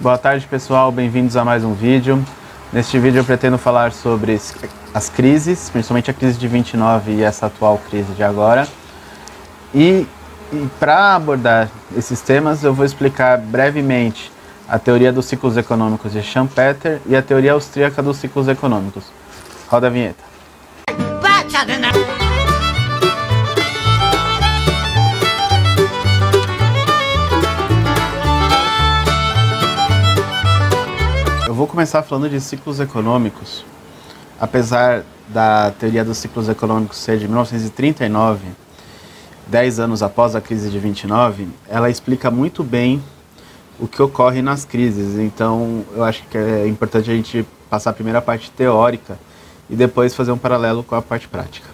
Boa tarde pessoal, bem-vindos a mais um vídeo. Neste vídeo eu pretendo falar sobre as crises, principalmente a crise de 29 e essa atual crise de agora. E, e para abordar esses temas eu vou explicar brevemente a teoria dos ciclos econômicos de Schumpeter e a teoria austríaca dos ciclos econômicos. Roda a vinheta. Vou começar falando de ciclos econômicos. Apesar da teoria dos ciclos econômicos ser de 1939, 10 anos após a crise de 29, ela explica muito bem o que ocorre nas crises. Então, eu acho que é importante a gente passar a primeira parte teórica e depois fazer um paralelo com a parte prática.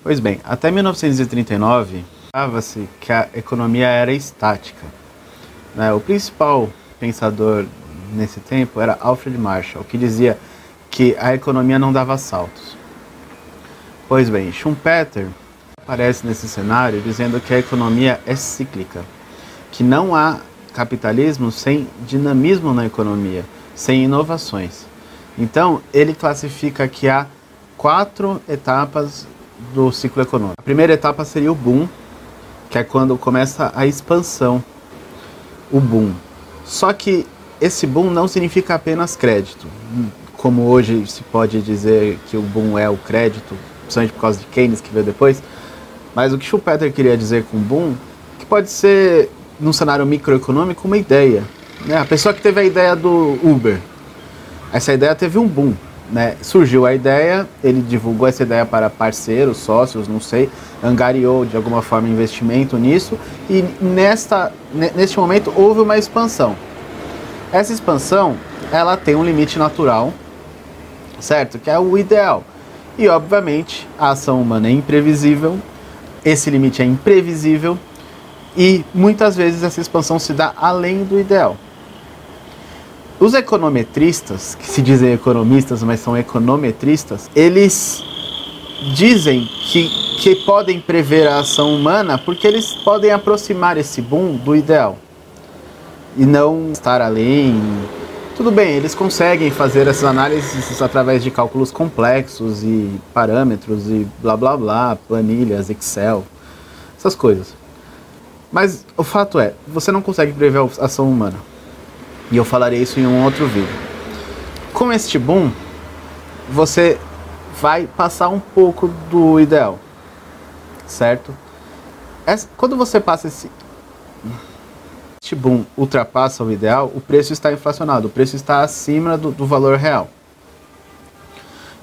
Pois bem, até 1939, falava-se que a economia era estática. Né? O principal pensador nesse tempo era Alfred Marshall, que dizia que a economia não dava saltos. Pois bem, Schumpeter aparece nesse cenário dizendo que a economia é cíclica, que não há capitalismo sem dinamismo na economia, sem inovações. Então, ele classifica que há quatro etapas do ciclo econômico. A primeira etapa seria o boom, que é quando começa a expansão, o boom. Só que esse boom não significa apenas crédito, como hoje se pode dizer que o boom é o crédito, principalmente por causa de Keynes que veio depois. Mas o que Schumpeter queria dizer com boom, que pode ser, num cenário microeconômico, uma ideia. Né? A pessoa que teve a ideia do Uber, essa ideia teve um boom. Né? Surgiu a ideia, ele divulgou essa ideia para parceiros, sócios, não sei, angariou de alguma forma investimento nisso e nesta, neste momento houve uma expansão. Essa expansão, ela tem um limite natural, certo? Que é o ideal. E obviamente, a ação humana é imprevisível, esse limite é imprevisível e muitas vezes essa expansão se dá além do ideal. Os econometristas, que se dizem economistas, mas são econometristas, eles dizem que, que podem prever a ação humana porque eles podem aproximar esse boom do ideal e não estar além. Tudo bem, eles conseguem fazer essas análises através de cálculos complexos e parâmetros e blá blá blá, planilhas, Excel, essas coisas. Mas o fato é, você não consegue prever a ação humana. E eu falarei isso em um outro vídeo. Com este boom, você vai passar um pouco do ideal, certo? Quando você passa esse boom ultrapassa o ideal, o preço está inflacionado, o preço está acima do, do valor real.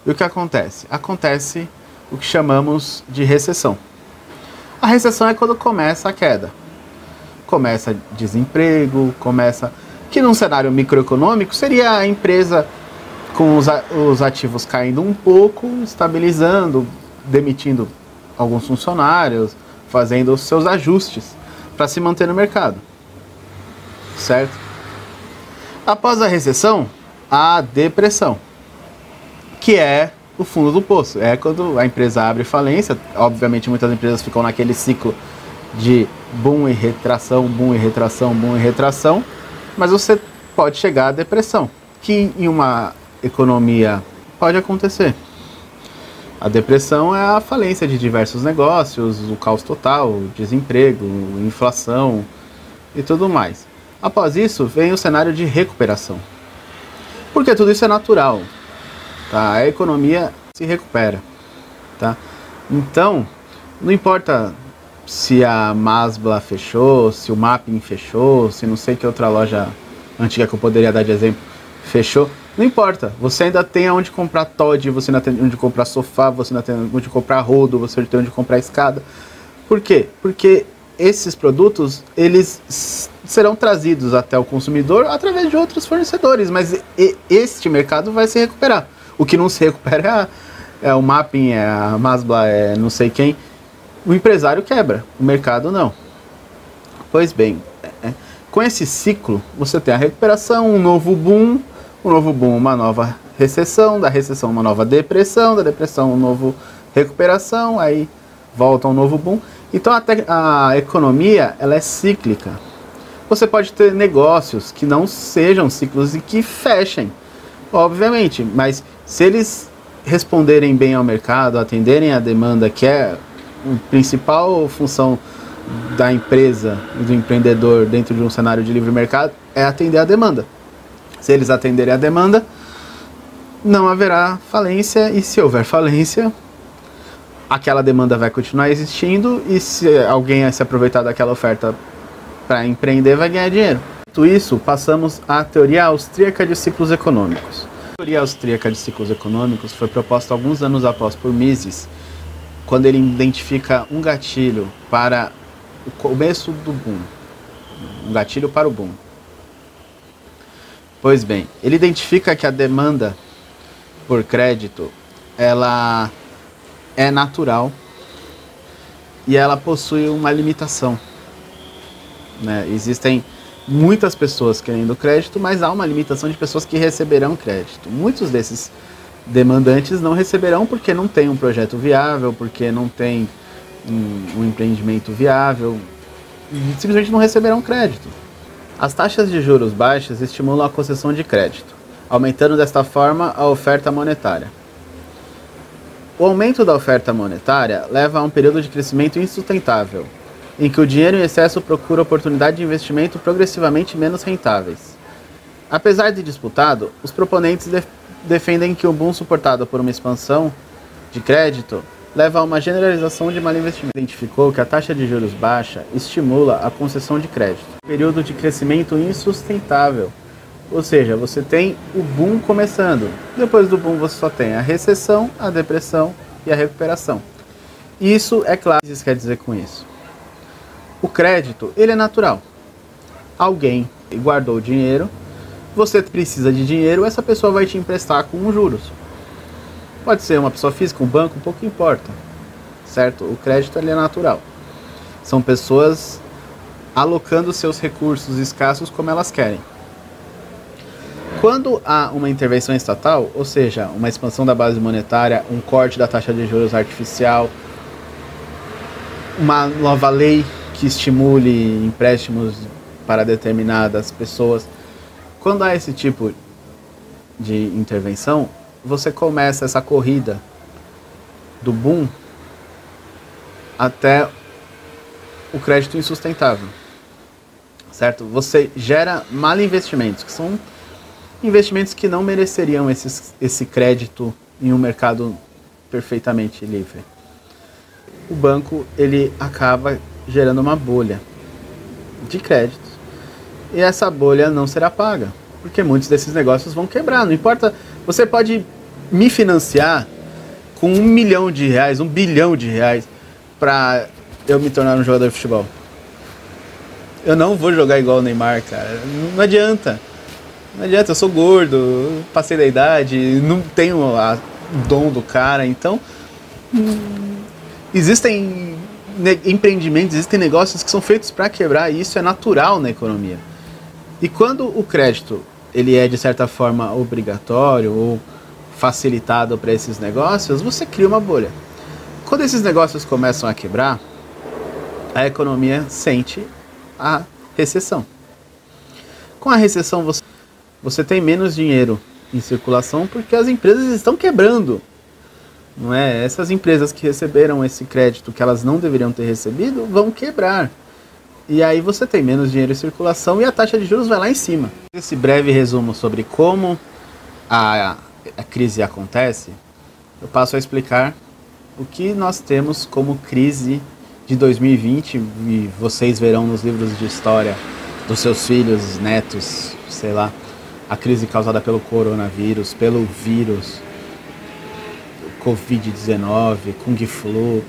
E o que acontece? Acontece o que chamamos de recessão. A recessão é quando começa a queda. Começa desemprego, começa. Que num cenário microeconômico seria a empresa com os, os ativos caindo um pouco, estabilizando, demitindo alguns funcionários, fazendo os seus ajustes para se manter no mercado certo? Após a recessão, a depressão, que é o fundo do poço. É quando a empresa abre falência. Obviamente, muitas empresas ficam naquele ciclo de boom e retração, boom e retração, boom e retração, mas você pode chegar à depressão, que em uma economia pode acontecer. A depressão é a falência de diversos negócios, o caos total, desemprego, inflação e tudo mais. Após isso, vem o cenário de recuperação. Porque tudo isso é natural. Tá? A economia se recupera. Tá? Então, não importa se a Masbla fechou, se o Mapping fechou, se não sei que outra loja antiga que eu poderia dar de exemplo fechou. Não importa, você ainda tem onde comprar Todd, você ainda tem onde comprar sofá, você ainda tem onde comprar rodo, você tem onde comprar escada. Por quê? Porque esses produtos eles serão trazidos até o consumidor através de outros fornecedores, mas este mercado vai se recuperar. O que não se recupera é, é o mapping, é a Masbla, é não sei quem. O empresário quebra, o mercado não. Pois bem, é, com esse ciclo você tem a recuperação, um novo boom, um novo boom, uma nova recessão, da recessão uma nova depressão, da depressão um novo recuperação, aí volta um novo boom. Então a, a economia ela é cíclica. Você pode ter negócios que não sejam ciclos e que fechem, obviamente, mas se eles responderem bem ao mercado, atenderem a demanda, que é a principal função da empresa do empreendedor dentro de um cenário de livre mercado, é atender a demanda. Se eles atenderem a demanda, não haverá falência, e se houver falência, aquela demanda vai continuar existindo, e se alguém se aproveitar daquela oferta para empreender, vai ganhar dinheiro. Tudo isso, passamos à teoria austríaca de ciclos econômicos. A teoria austríaca de ciclos econômicos foi proposta alguns anos após por Mises, quando ele identifica um gatilho para o começo do boom. Um gatilho para o boom. Pois bem, ele identifica que a demanda por crédito ela é natural e ela possui uma limitação. Né? Existem muitas pessoas querendo crédito, mas há uma limitação de pessoas que receberão crédito. Muitos desses demandantes não receberão porque não tem um projeto viável, porque não tem um, um empreendimento viável, simplesmente não receberão crédito. As taxas de juros baixas estimulam a concessão de crédito, aumentando desta forma a oferta monetária. O aumento da oferta monetária leva a um período de crescimento insustentável, em que o dinheiro em excesso procura oportunidades de investimento progressivamente menos rentáveis. Apesar de disputado, os proponentes def defendem que o boom suportado por uma expansão de crédito leva a uma generalização de mal investimento. Identificou que a taxa de juros baixa estimula a concessão de crédito. Período de crescimento insustentável. Ou seja, você tem o boom começando. Depois do boom você só tem a recessão, a depressão e a recuperação. Isso é claro. O que isso quer dizer com isso? O crédito, ele é natural. Alguém guardou dinheiro, você precisa de dinheiro, essa pessoa vai te emprestar com juros. Pode ser uma pessoa física, um banco, pouco importa. Certo? O crédito ele é natural. São pessoas alocando seus recursos escassos como elas querem. Quando há uma intervenção estatal, ou seja, uma expansão da base monetária, um corte da taxa de juros artificial, uma nova lei que estimule empréstimos para determinadas pessoas, quando há esse tipo de intervenção, você começa essa corrida do boom até o crédito insustentável. Certo? Você gera mal investimentos, que são investimentos que não mereceriam esses, esse crédito em um mercado perfeitamente livre. O banco ele acaba gerando uma bolha de créditos e essa bolha não será paga, porque muitos desses negócios vão quebrar. Não importa, você pode me financiar com um milhão de reais, um bilhão de reais, para eu me tornar um jogador de futebol. Eu não vou jogar igual o Neymar, cara. Não adianta. Não adianta, eu sou gordo, passei da idade, não tenho o dom do cara, então. Hum, existem empreendimentos, existem negócios que são feitos para quebrar e isso é natural na economia. E quando o crédito ele é de certa forma obrigatório ou facilitado para esses negócios, você cria uma bolha. Quando esses negócios começam a quebrar, a economia sente a recessão. Com a recessão, você, você tem menos dinheiro em circulação porque as empresas estão quebrando. Não é? Essas empresas que receberam esse crédito que elas não deveriam ter recebido vão quebrar. E aí você tem menos dinheiro em circulação e a taxa de juros vai lá em cima. Esse breve resumo sobre como a a crise acontece, eu passo a explicar o que nós temos como crise de 2020 e vocês verão nos livros de história dos seus filhos, netos, sei lá, a crise causada pelo coronavírus, pelo vírus, Covid-19, Kung Flu.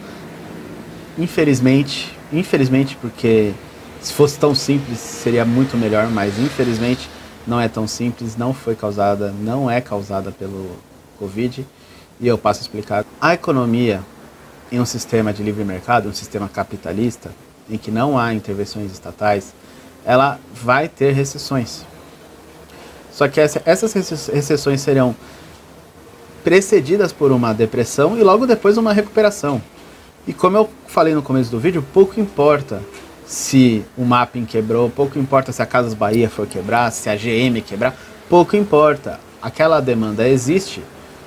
Infelizmente, infelizmente porque se fosse tão simples seria muito melhor, mas infelizmente não é tão simples, não foi causada, não é causada pelo Covid. E eu passo a explicar. A economia em um sistema de livre mercado, um sistema capitalista, em que não há intervenções estatais, ela vai ter recessões. Só que essa, essas recessões serão precedidas por uma depressão e logo depois uma recuperação. E como eu falei no começo do vídeo, pouco importa se o mapping quebrou, pouco importa se a Casas Bahia for quebrar, se a GM quebrar, pouco importa. Aquela demanda existe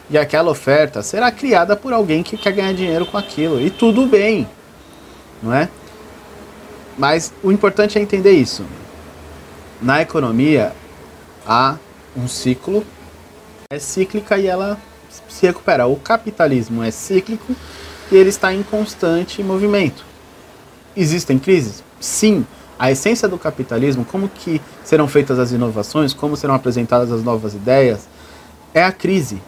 e aquela oferta será criada por alguém que quer ganhar dinheiro com aquilo. E tudo bem, não é? Mas o importante é entender isso. Na economia há um ciclo, é cíclica e ela se recupera. O capitalismo é cíclico e ele está em constante movimento. Existem crises? Sim, a essência do capitalismo, como que serão feitas as inovações, como serão apresentadas as novas ideias, é a crise.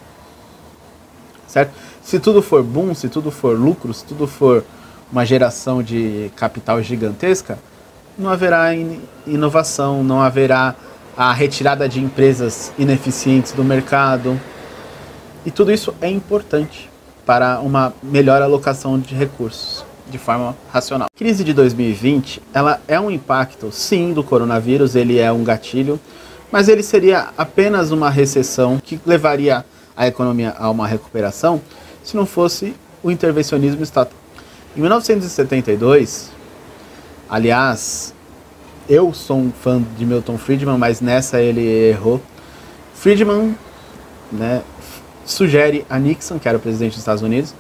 Certo? Se tudo for boom, se tudo for lucro, se tudo for uma geração de capital gigantesca, não haverá in inovação, não haverá a retirada de empresas ineficientes do mercado. E tudo isso é importante para uma melhor alocação de recursos de forma racional. A crise de 2020, ela é um impacto, sim, do coronavírus, ele é um gatilho, mas ele seria apenas uma recessão que levaria a economia a uma recuperação se não fosse o intervencionismo estatal. Em 1972, aliás, eu sou um fã de Milton Friedman, mas nessa ele errou. Friedman né, sugere a Nixon, que era o presidente dos Estados Unidos,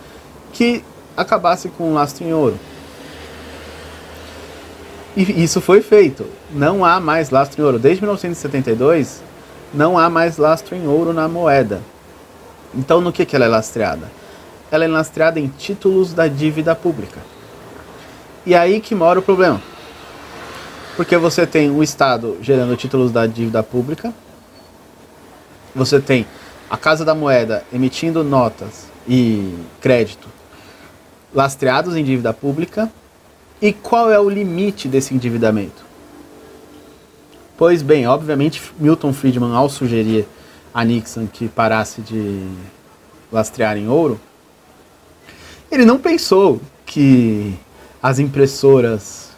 que acabasse com o lastro em ouro. E isso foi feito. Não há mais lastro em ouro. Desde 1972, não há mais lastro em ouro na moeda. Então, no que, que ela é lastreada? Ela é lastreada em títulos da dívida pública. E aí que mora o problema. Porque você tem o Estado gerando títulos da dívida pública, você tem a Casa da Moeda emitindo notas e crédito lastreados em dívida pública. E qual é o limite desse endividamento? Pois bem, obviamente, Milton Friedman, ao sugerir a Nixon que parasse de lastrear em ouro, ele não pensou que as impressoras.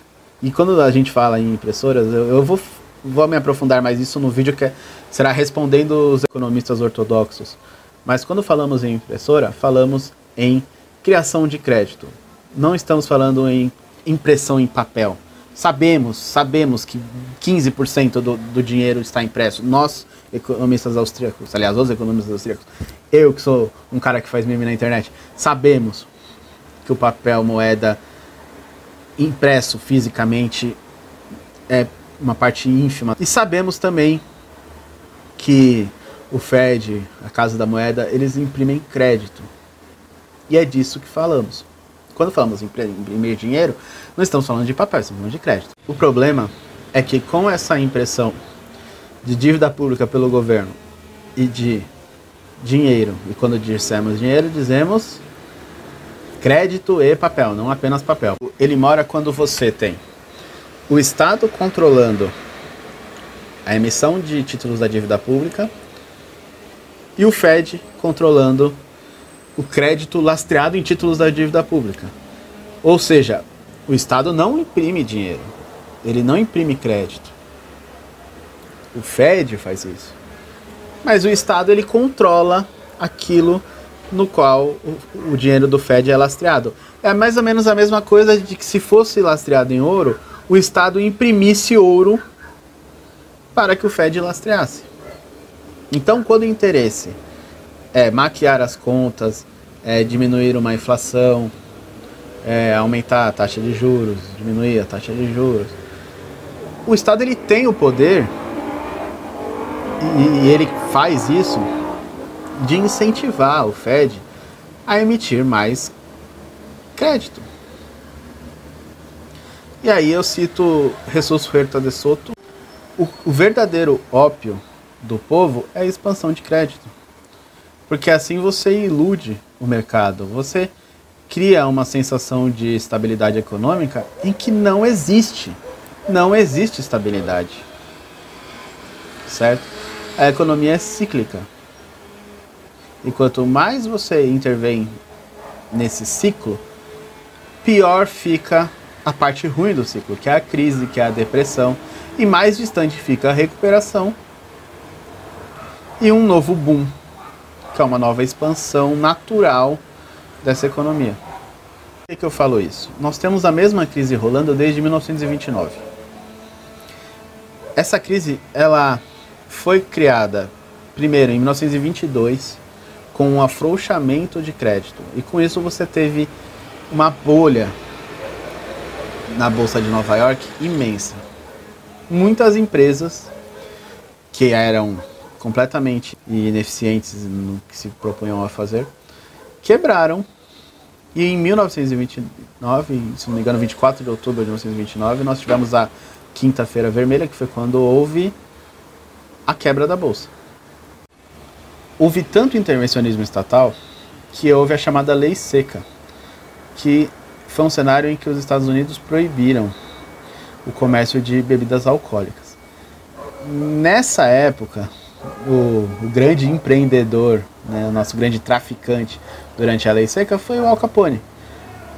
E quando a gente fala em impressoras, eu, eu vou, vou me aprofundar mais isso no vídeo que será respondendo os economistas ortodoxos. Mas quando falamos em impressora, falamos em criação de crédito. Não estamos falando em impressão em papel. Sabemos, sabemos que 15% do, do dinheiro está impresso. Nós, economistas austríacos, aliás, os economistas austríacos, eu que sou um cara que faz meme na internet, sabemos que o papel moeda impresso fisicamente é uma parte ínfima. E sabemos também que o Fed, a Casa da Moeda, eles imprimem crédito. E é disso que falamos. Quando falamos em imprimir dinheiro, não estamos falando de papel, estamos falando de crédito. O problema é que com essa impressão de dívida pública pelo governo e de dinheiro, e quando dissemos dinheiro, dizemos crédito e papel, não apenas papel. Ele mora quando você tem o Estado controlando a emissão de títulos da dívida pública e o Fed controlando o crédito lastreado em títulos da dívida pública. Ou seja, o Estado não imprime dinheiro, ele não imprime crédito. O Fed faz isso. Mas o Estado ele controla aquilo no qual o, o dinheiro do Fed é lastreado. É mais ou menos a mesma coisa de que se fosse lastreado em ouro, o Estado imprimisse ouro para que o Fed lastreasse. Então, quando o interesse é, maquiar as contas, é, diminuir uma inflação, é, aumentar a taxa de juros, diminuir a taxa de juros. O Estado ele tem o poder e, e ele faz isso de incentivar o Fed a emitir mais crédito. E aí eu cito Jesus Huerta de Soto. O, o verdadeiro ópio do povo é a expansão de crédito. Porque assim você ilude o mercado, você cria uma sensação de estabilidade econômica em que não existe. Não existe estabilidade. Certo? A economia é cíclica. E quanto mais você intervém nesse ciclo, pior fica a parte ruim do ciclo, que é a crise, que é a depressão, e mais distante fica a recuperação e um novo boom que é uma nova expansão natural dessa economia. Por que, que eu falo isso? Nós temos a mesma crise rolando desde 1929. Essa crise, ela foi criada primeiro em 1922 com um afrouxamento de crédito. E com isso você teve uma bolha na bolsa de Nova York imensa. Muitas empresas que eram completamente ineficientes no que se propunham a fazer quebraram. E em 1929, se não me engano, 24 de outubro de 1929, nós tivemos a Quinta-feira Vermelha, que foi quando houve a quebra da bolsa. Houve tanto intervencionismo estatal que houve a chamada Lei Seca, que foi um cenário em que os Estados Unidos proibiram o comércio de bebidas alcoólicas. Nessa época, o, o grande empreendedor, né, o nosso grande traficante durante a lei seca foi o Al Capone.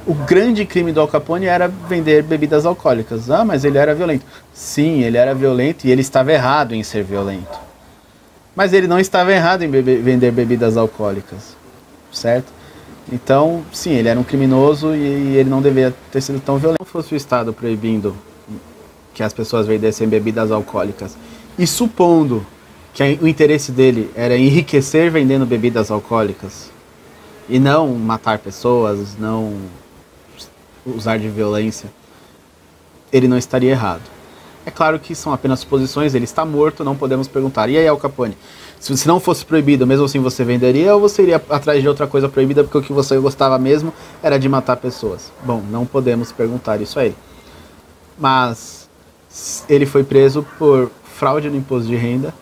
O grande crime do Al Capone era vender bebidas alcoólicas. Ah, mas ele era violento. Sim, ele era violento e ele estava errado em ser violento. Mas ele não estava errado em bebe vender bebidas alcoólicas, certo? Então, sim, ele era um criminoso e ele não deveria ter sido tão violento. Se fosse o Estado proibindo que as pessoas vendessem bebidas alcoólicas e supondo que o interesse dele era enriquecer vendendo bebidas alcoólicas e não matar pessoas, não usar de violência, ele não estaria errado. É claro que são apenas suposições, ele está morto, não podemos perguntar. E aí, Al Capone? Se não fosse proibido, mesmo assim você venderia ou você iria atrás de outra coisa proibida porque o que você gostava mesmo era de matar pessoas? Bom, não podemos perguntar isso a ele. Mas ele foi preso por fraude no imposto de renda,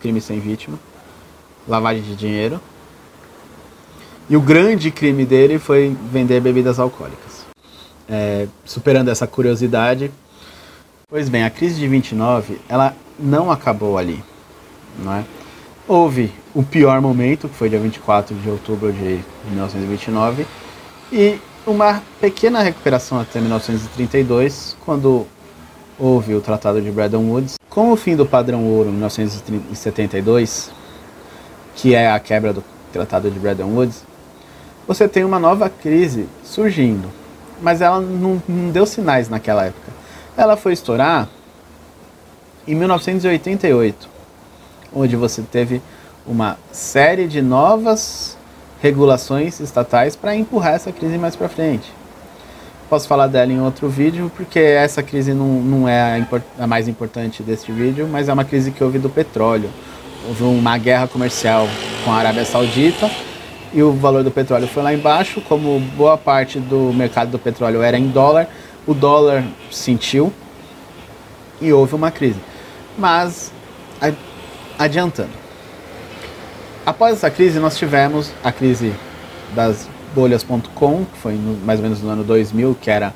crime sem vítima, lavagem de dinheiro. E o grande crime dele foi vender bebidas alcoólicas. É, superando essa curiosidade, pois bem, a crise de 29 ela não acabou ali não é? Houve o pior momento, que foi dia 24 de outubro de 1929, e uma pequena recuperação até 1932, quando houve o Tratado de Bretton Woods. Com o fim do padrão ouro em 1972, que é a quebra do Tratado de Bretton Woods, você tem uma nova crise surgindo, mas ela não, não deu sinais naquela época. Ela foi estourar em 1988 onde você teve uma série de novas regulações estatais para empurrar essa crise mais para frente. Posso falar dela em outro vídeo, porque essa crise não, não é a, a, mais importante deste vídeo, mas é uma crise que houve do petróleo. Houve uma guerra comercial com a Arábia Saudita e o valor do petróleo foi lá embaixo. Como boa parte do mercado do petróleo era em dólar, o dólar sentiu e houve uma crise. Mas adiantando. Após essa crise, nós tivemos a crise das bolhas.com, que foi no, mais ou menos no ano 2000, que era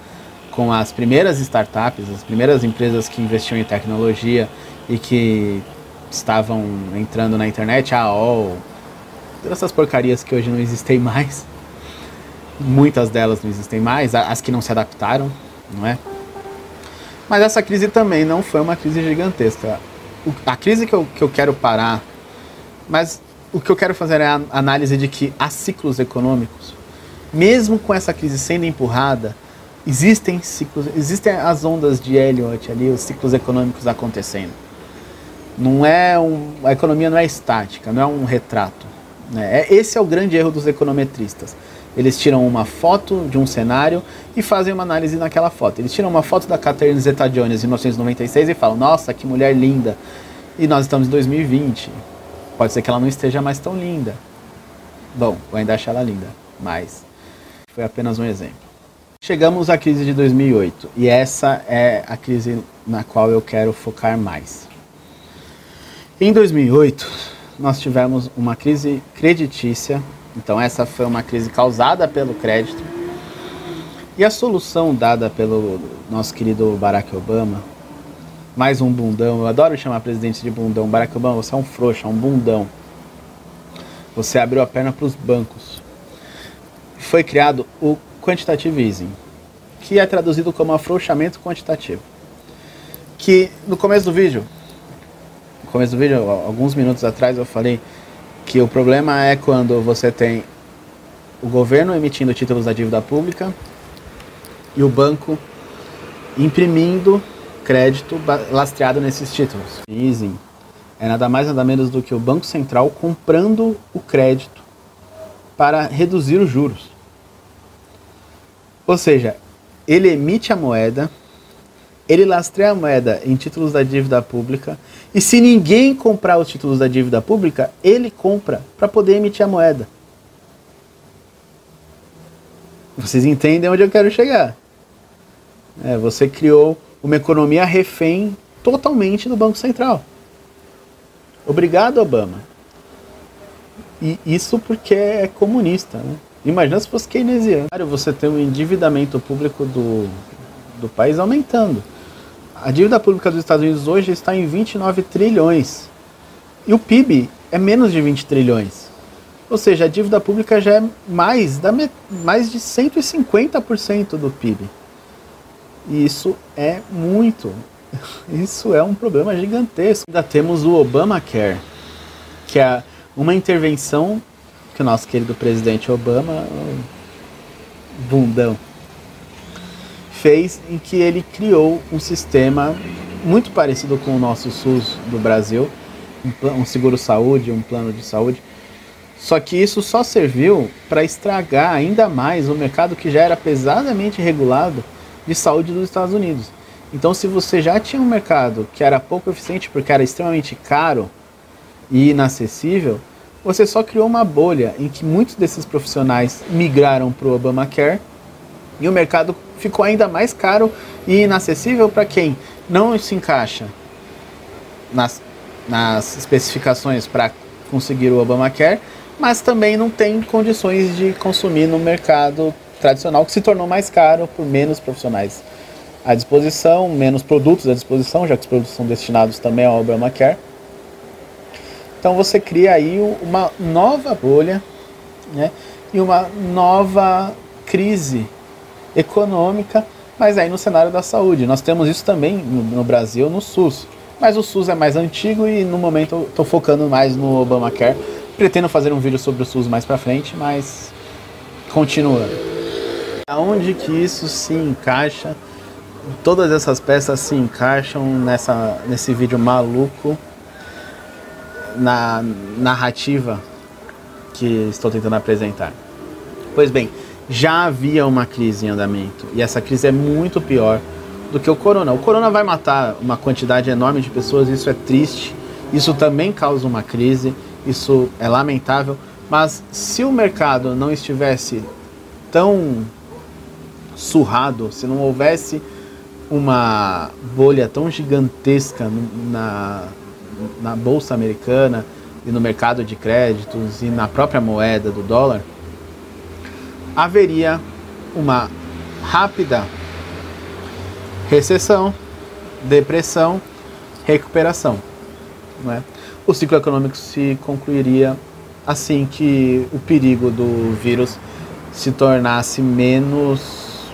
com as primeiras startups, as primeiras empresas que investiam em tecnologia e que estavam entrando na internet, a AOL, todas essas porcarias que hoje não existem mais. Muitas delas não existem mais, as que não se adaptaram, não é? Mas essa crise também não foi uma crise gigantesca a crise que eu, que eu quero parar, mas o que eu quero fazer é a análise de que há ciclos econômicos. Mesmo com essa crise sendo empurrada, existem ciclos, existem as ondas de Elliot ali, os ciclos econômicos acontecendo. Não é um, a economia não é estática, não é um retrato. Né? É, esse é o grande erro dos econometristas. Eles tiram uma foto de um cenário e fazem uma análise naquela foto. Eles tiram uma foto da Catherine Zeta-Jones em 1996 e falam: Nossa, que mulher linda. E nós estamos em 2020. Pode ser que ela não esteja mais tão linda. Bom, eu ainda acho ela linda, mas foi apenas um exemplo. Chegamos à crise de 2008 e essa é a crise na qual eu quero focar mais. Em 2008, nós tivemos uma crise creditícia então essa foi uma crise causada pelo crédito. E a solução dada pelo nosso querido Barack Obama, mais um bundão, eu adoro chamar presidente de bundão. Barack Obama, você é um frouxo, é um bundão. Você abriu a perna para os bancos. Foi criado o quantitative easing, que é traduzido como afrouxamento quantitativo. Que no começo do vídeo, no começo do vídeo, alguns minutos atrás eu falei que o problema é quando você tem o governo emitindo títulos da dívida pública e o banco imprimindo crédito lastreado nesses títulos. Easing é nada mais nada menos do que o Banco Central comprando o crédito para reduzir os juros. Ou seja, ele emite a moeda, ele lastreia a moeda em títulos da dívida pública, e se ninguém comprar os títulos da dívida pública, ele compra para poder emitir a moeda. Vocês entendem onde eu quero chegar? É, você criou uma economia refém totalmente do Banco Central. Obrigado, Obama. E isso porque é comunista. Né? Imagina se fosse keynesiano. Você tem um endividamento público do, do país aumentando. A dívida pública dos Estados Unidos hoje está em 29 trilhões. E o PIB é menos de 20 trilhões. Ou seja, a dívida pública já é mais, da, mais de 150% do PIB. E isso é muito. Isso é um problema gigantesco. Ainda temos o Obamacare, que é uma intervenção que o nosso querido presidente Obama, bundão, fez em que ele criou um sistema muito parecido com o nosso SUS do Brasil, um, um seguro-saúde, um plano de saúde, só que isso só serviu para estragar ainda mais o mercado que já era pesadamente regulado de saúde dos Estados Unidos. Então, se você já tinha um mercado que era pouco eficiente porque era extremamente caro e inacessível, você só criou uma bolha em que muitos desses profissionais migraram para o Obamacare e o mercado ficou ainda mais caro e inacessível para quem não se encaixa nas, nas especificações para conseguir o Obamacare, mas também não tem condições de consumir no mercado tradicional que se tornou mais caro por menos profissionais à disposição, menos produtos à disposição, já que os produtos são destinados também ao Obamacare. Então você cria aí uma nova bolha né, e uma nova crise econômica, mas aí no cenário da saúde. Nós temos isso também no, no Brasil, no SUS. Mas o SUS é mais antigo e no momento estou focando mais no Obamacare. Pretendo fazer um vídeo sobre o SUS mais para frente, mas continuando. Aonde que isso se encaixa? Todas essas peças se encaixam nessa, nesse vídeo maluco, na narrativa que estou tentando apresentar. Pois bem, já havia uma crise em andamento e essa crise é muito pior do que o corona. O corona vai matar uma quantidade enorme de pessoas, isso é triste, isso também causa uma crise, isso é lamentável, mas se o mercado não estivesse tão surrado, se não houvesse uma bolha tão gigantesca na, na bolsa americana e no mercado de créditos e na própria moeda do dólar, haveria uma rápida recessão, depressão, recuperação. É? O ciclo econômico se concluiria assim que o perigo do vírus se tornasse menos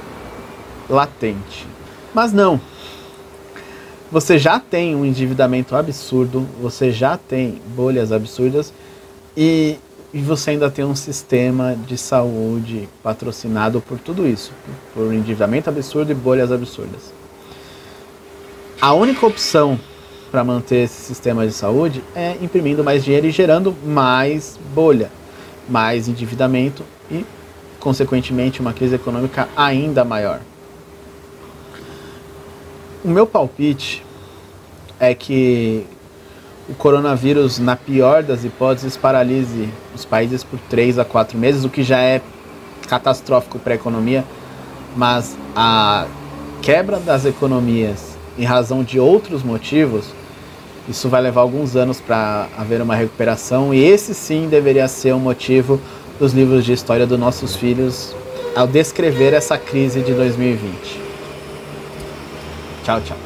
latente. Mas não. Você já tem um endividamento absurdo, você já tem bolhas absurdas e, e você ainda tem um sistema de saúde patrocinado por tudo isso, por endividamento absurdo e bolhas absurdas. A única opção para manter esse sistema de saúde é imprimindo mais dinheiro e gerando mais bolha, mais endividamento e, consequentemente, uma crise econômica ainda maior. O meu palpite é que o coronavírus, na pior das hipóteses, paralise os países por 3 a 4 meses, o que já é catastrófico para a economia, mas a quebra das economias em razão de outros motivos, isso vai levar alguns anos para haver uma recuperação, e esse sim deveria ser o motivo dos livros de história dos nossos filhos ao descrever essa crise de 2020. Tchau, tchau.